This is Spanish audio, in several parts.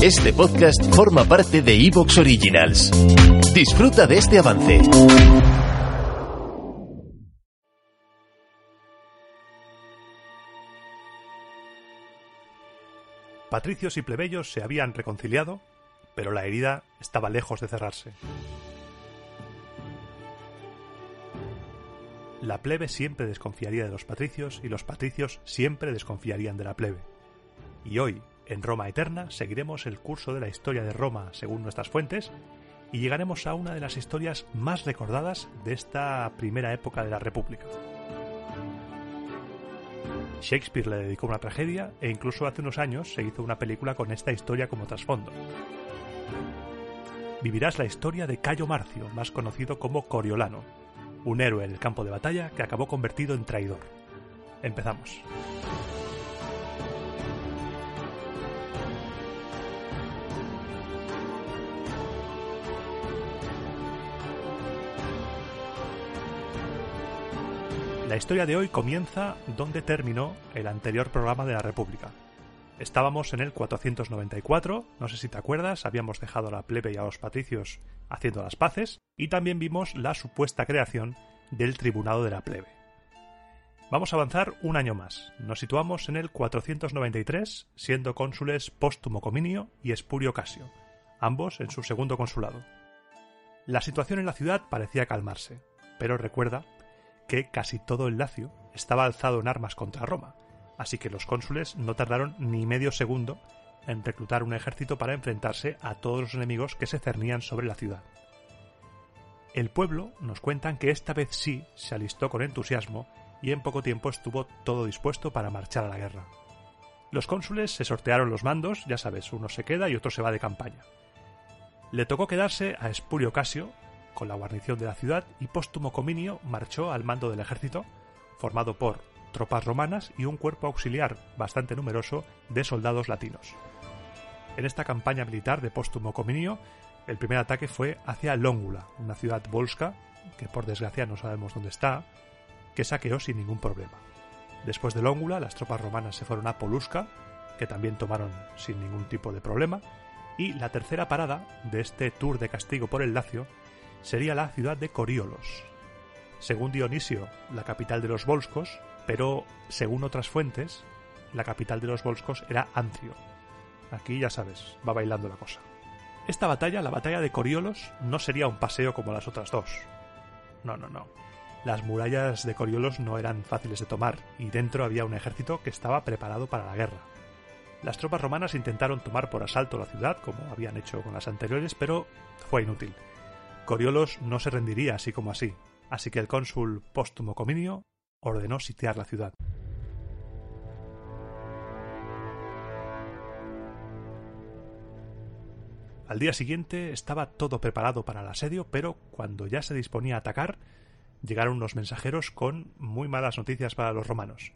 Este podcast forma parte de Evox Originals. Disfruta de este avance. Patricios y plebeyos se habían reconciliado, pero la herida estaba lejos de cerrarse. La plebe siempre desconfiaría de los patricios y los patricios siempre desconfiarían de la plebe. Y hoy, en Roma Eterna, seguiremos el curso de la historia de Roma según nuestras fuentes y llegaremos a una de las historias más recordadas de esta primera época de la República. Shakespeare le dedicó una tragedia e incluso hace unos años se hizo una película con esta historia como trasfondo. Vivirás la historia de Cayo Marcio, más conocido como Coriolano, un héroe en el campo de batalla que acabó convertido en traidor. Empezamos. La historia de hoy comienza donde terminó el anterior programa de la República. Estábamos en el 494, no sé si te acuerdas, habíamos dejado a la plebe y a los patricios haciendo las paces, y también vimos la supuesta creación del Tribunado de la Plebe. Vamos a avanzar un año más. Nos situamos en el 493, siendo cónsules Póstumo Cominio y Espurio Casio, ambos en su segundo consulado. La situación en la ciudad parecía calmarse, pero recuerda que casi todo el Lacio estaba alzado en armas contra Roma, así que los cónsules no tardaron ni medio segundo en reclutar un ejército para enfrentarse a todos los enemigos que se cernían sobre la ciudad. El pueblo nos cuentan que esta vez sí se alistó con entusiasmo y en poco tiempo estuvo todo dispuesto para marchar a la guerra. Los cónsules se sortearon los mandos, ya sabes, uno se queda y otro se va de campaña. Le tocó quedarse a Espurio Casio, con la guarnición de la ciudad y Póstumo Cominio marchó al mando del ejército, formado por tropas romanas y un cuerpo auxiliar bastante numeroso de soldados latinos. En esta campaña militar de Póstumo Cominio, el primer ataque fue hacia Lóngula, una ciudad volsca, que por desgracia no sabemos dónde está, que saqueó sin ningún problema. Después de Lóngula, las tropas romanas se fueron a Polusca, que también tomaron sin ningún tipo de problema, y la tercera parada de este tour de castigo por el Lacio sería la ciudad de Coriolos. Según Dionisio, la capital de los Volscos, pero según otras fuentes, la capital de los Volscos era Ancio. Aquí ya sabes, va bailando la cosa. Esta batalla, la batalla de Coriolos, no sería un paseo como las otras dos. No, no, no. Las murallas de Coriolos no eran fáciles de tomar y dentro había un ejército que estaba preparado para la guerra. Las tropas romanas intentaron tomar por asalto la ciudad, como habían hecho con las anteriores, pero fue inútil. Coriolos no se rendiría así como así, así que el cónsul Póstumo Cominio ordenó sitiar la ciudad. Al día siguiente estaba todo preparado para el asedio, pero cuando ya se disponía a atacar, llegaron unos mensajeros con muy malas noticias para los romanos.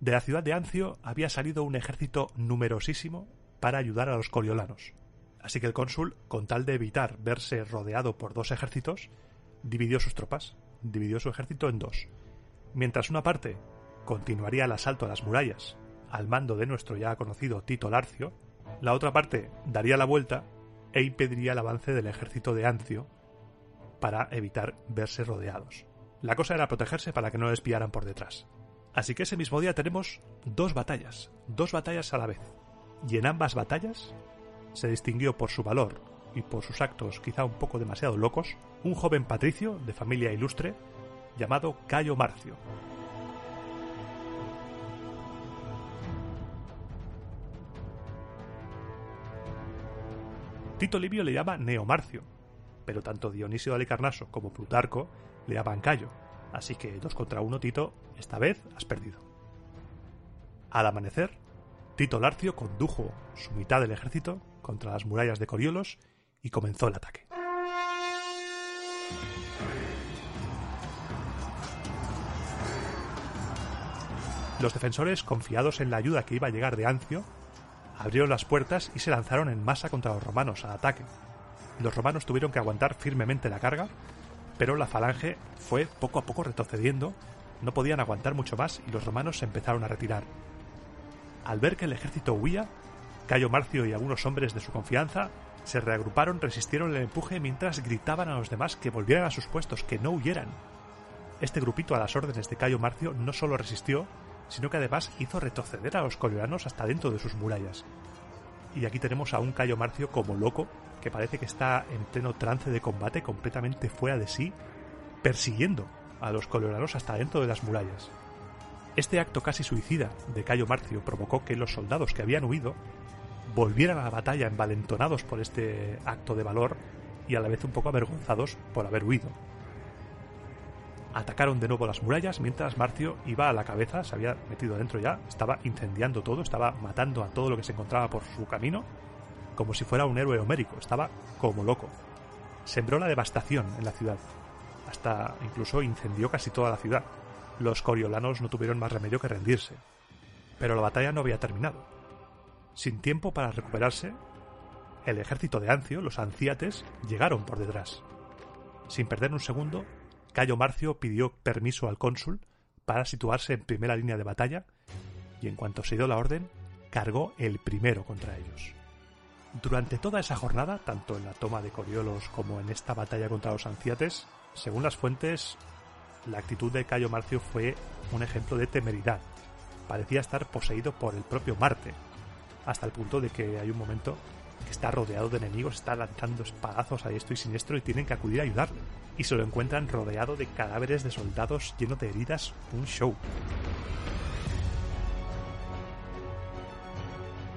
De la ciudad de Ancio había salido un ejército numerosísimo para ayudar a los coriolanos. Así que el cónsul, con tal de evitar verse rodeado por dos ejércitos, dividió sus tropas, dividió su ejército en dos. Mientras una parte continuaría el asalto a las murallas, al mando de nuestro ya conocido Tito Larcio, la otra parte daría la vuelta e impediría el avance del ejército de Ancio para evitar verse rodeados. La cosa era protegerse para que no les pillaran por detrás. Así que ese mismo día tenemos dos batallas, dos batallas a la vez. Y en ambas batallas se distinguió por su valor y por sus actos quizá un poco demasiado locos, un joven patricio de familia ilustre llamado Cayo Marcio. Tito Livio le llama Neomarcio, pero tanto Dionisio de Alicarnaso como Plutarco le llaman Cayo, así que dos contra uno Tito, esta vez has perdido. Al amanecer, Tito Larcio condujo su mitad del ejército contra las murallas de Coriolos y comenzó el ataque. Los defensores, confiados en la ayuda que iba a llegar de Ancio, abrieron las puertas y se lanzaron en masa contra los romanos al ataque. Los romanos tuvieron que aguantar firmemente la carga, pero la falange fue poco a poco retrocediendo, no podían aguantar mucho más y los romanos se empezaron a retirar. Al ver que el ejército huía, Cayo Marcio y algunos hombres de su confianza se reagruparon, resistieron el empuje mientras gritaban a los demás que volvieran a sus puestos, que no huyeran. Este grupito a las órdenes de Cayo Marcio no solo resistió, sino que además hizo retroceder a los coriolanos hasta dentro de sus murallas. Y aquí tenemos a un Cayo Marcio como loco, que parece que está en pleno trance de combate, completamente fuera de sí, persiguiendo a los coriolanos hasta dentro de las murallas. Este acto casi suicida de Cayo Marcio provocó que los soldados que habían huido volvieran a la batalla envalentonados por este acto de valor y a la vez un poco avergonzados por haber huido. Atacaron de nuevo las murallas mientras Marcio iba a la cabeza, se había metido dentro ya, estaba incendiando todo, estaba matando a todo lo que se encontraba por su camino, como si fuera un héroe homérico, estaba como loco. Sembró la devastación en la ciudad, hasta incluso incendió casi toda la ciudad. Los coriolanos no tuvieron más remedio que rendirse. Pero la batalla no había terminado. Sin tiempo para recuperarse, el ejército de Ancio, los anciates, llegaron por detrás. Sin perder un segundo, Cayo Marcio pidió permiso al cónsul para situarse en primera línea de batalla y en cuanto se dio la orden, cargó el primero contra ellos. Durante toda esa jornada, tanto en la toma de Coriolos como en esta batalla contra los anciates, según las fuentes, la actitud de Cayo Marcio fue un ejemplo de temeridad. Parecía estar poseído por el propio Marte, hasta el punto de que hay un momento que está rodeado de enemigos, está lanzando espadazos a esto y siniestro y tienen que acudir a ayudarle. Y se lo encuentran rodeado de cadáveres de soldados lleno de heridas, un show.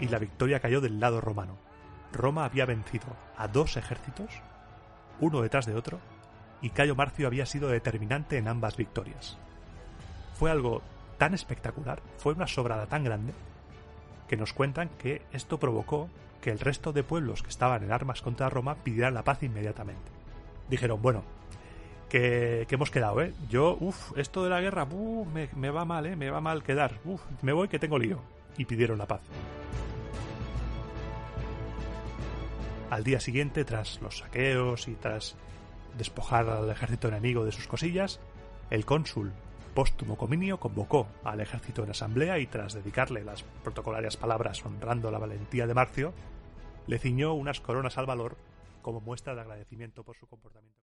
Y la victoria cayó del lado romano. Roma había vencido a dos ejércitos, uno detrás de otro, y Cayo Marcio había sido determinante en ambas victorias. Fue algo tan espectacular, fue una sobrada tan grande, que nos cuentan que esto provocó que el resto de pueblos que estaban en armas contra Roma pidieran la paz inmediatamente. Dijeron, bueno, que, hemos quedado, ¿eh? Yo, uff, esto de la guerra, me, me, va mal, ¿eh? Me va mal quedar, uff, me voy que tengo lío. Y pidieron la paz. Al día siguiente, tras los saqueos y tras despojar al ejército enemigo de sus cosillas, el cónsul póstumo Cominio convocó al ejército en asamblea y tras dedicarle las protocolarias palabras honrando la valentía de Marcio, le ciñó unas coronas al valor como muestra de agradecimiento por su comportamiento.